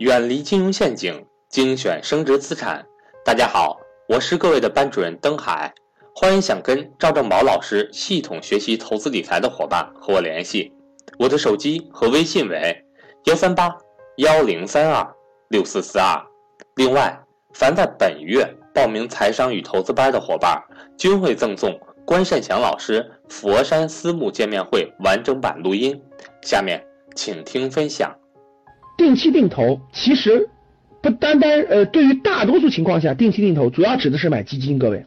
远离金融陷阱，精选升值资产。大家好，我是各位的班主任登海，欢迎想跟赵正宝老师系统学习投资理财的伙伴和我联系，我的手机和微信为幺三八幺零三二六四四二。另外，凡在本月报名财商与投资班的伙伴，均会赠送关善祥老师佛山私募见面会完整版录音。下面请听分享。定期定投其实不单单呃，对于大多数情况下，定期定投主要指的是买基金，各位。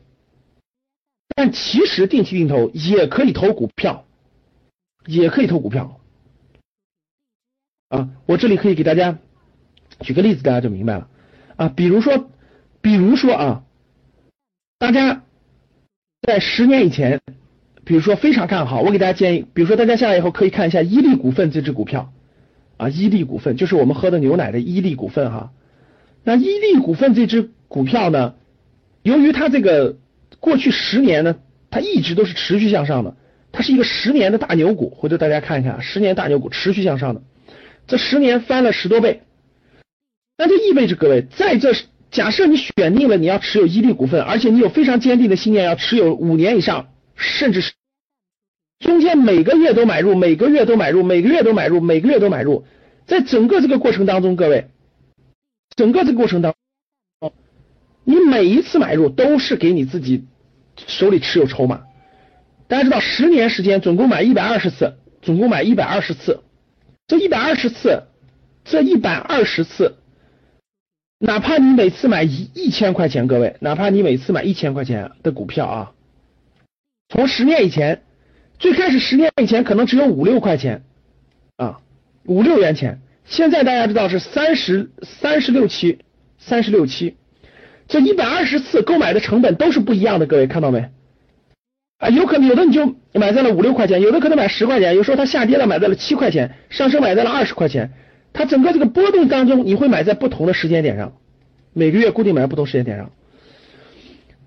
但其实定期定投也可以投股票，也可以投股票。啊，我这里可以给大家举个例子，大家就明白了。啊，比如说，比如说啊，大家在十年以前，比如说非常看好，我给大家建议，比如说大家下来以后可以看一下伊利股份这只股票。啊，伊利股份就是我们喝的牛奶的伊利股份哈。那伊利股份这只股票呢，由于它这个过去十年呢，它一直都是持续向上的，它是一个十年的大牛股。回头大家看一看，十年大牛股持续向上的，这十年翻了十多倍。那就意味着各位，在这假设你选定了你要持有伊利股份，而且你有非常坚定的信念要持有五年以上，甚至是。中间每个月都买入，每个月都买入，每个月都买入，每个月都买入，在整个这个过程当中，各位，整个这个过程当中，你每一次买入都是给你自己手里持有筹码。大家知道，十年时间总共买一百二十次，总共买一百二十次，这一百二十次，这一百二十次，哪怕你每次买一一千块钱，各位，哪怕你每次买一千块钱的股票啊，从十年以前。最开始十年以前可能只有五六块钱啊，五六元钱。现在大家知道是三十三十六期，三十六期，这一百二十次购买的成本都是不一样的。各位看到没？啊，有可能有的你就买在了五六块钱，有的可能买十块钱，有时候它下跌了买在了七块钱，上升买在了二十块钱。它整个这个波动当中，你会买在不同的时间点上，每个月固定买在不同时间点上。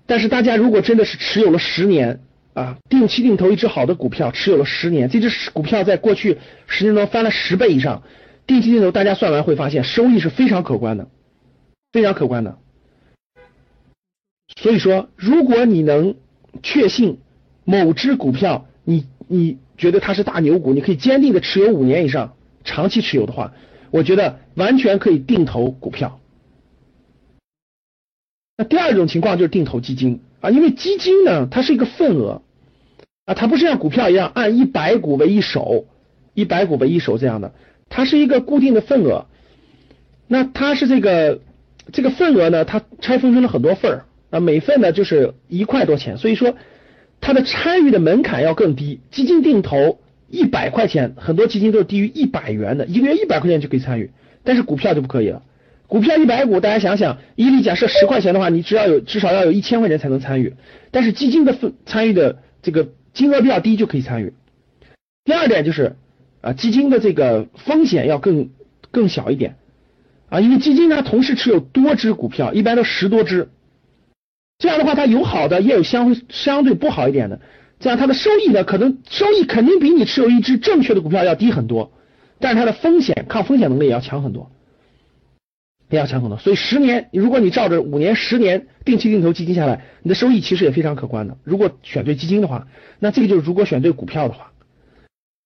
但是大家如果真的是持有了十年，啊，定期定投一只好的股票，持有了十年，这只股票在过去十年中翻了十倍以上。定期定投，大家算完会发现收益是非常可观的，非常可观的。所以说，如果你能确信某只股票，你你觉得它是大牛股，你可以坚定的持有五年以上，长期持有的话，我觉得完全可以定投股票。那第二种情况就是定投基金啊，因为基金呢，它是一个份额。啊，它不是像股票一样按一百股为一手，一百股为一手这样的，它是一个固定的份额。那它是这个这个份额呢，它拆分成了很多份儿啊，每份呢就是一块多钱，所以说它的参与的门槛要更低。基金定投一百块钱，很多基金都是低于一百元的，一个月一百块钱就可以参与，但是股票就不可以了。股票一百股，大家想想，伊利假设十块钱的话，你只要有至少要有一千块钱才能参与，但是基金的份参与的这个。金额比较低就可以参与。第二点就是啊，基金的这个风险要更更小一点啊，因为基金它同时持有多只股票，一般都十多只，这样的话它有好的也有相相对不好一点的，这样它的收益呢，可能收益肯定比你持有一只正确的股票要低很多，但是它的风险抗风险能力也要强很多。也要强很多，所以十年，如果你照着五年、十年定期定投基金下来，你的收益其实也非常可观的。如果选对基金的话，那这个就是如果选对股票的话。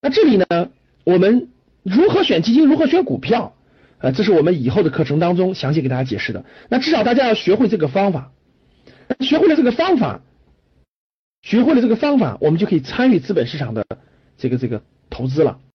那这里呢，我们如何选基金，如何选股票，呃，这是我们以后的课程当中详细给大家解释的。那至少大家要学会这个方法，学会了这个方法，学会了这个方法，我们就可以参与资本市场的这个这个投资了。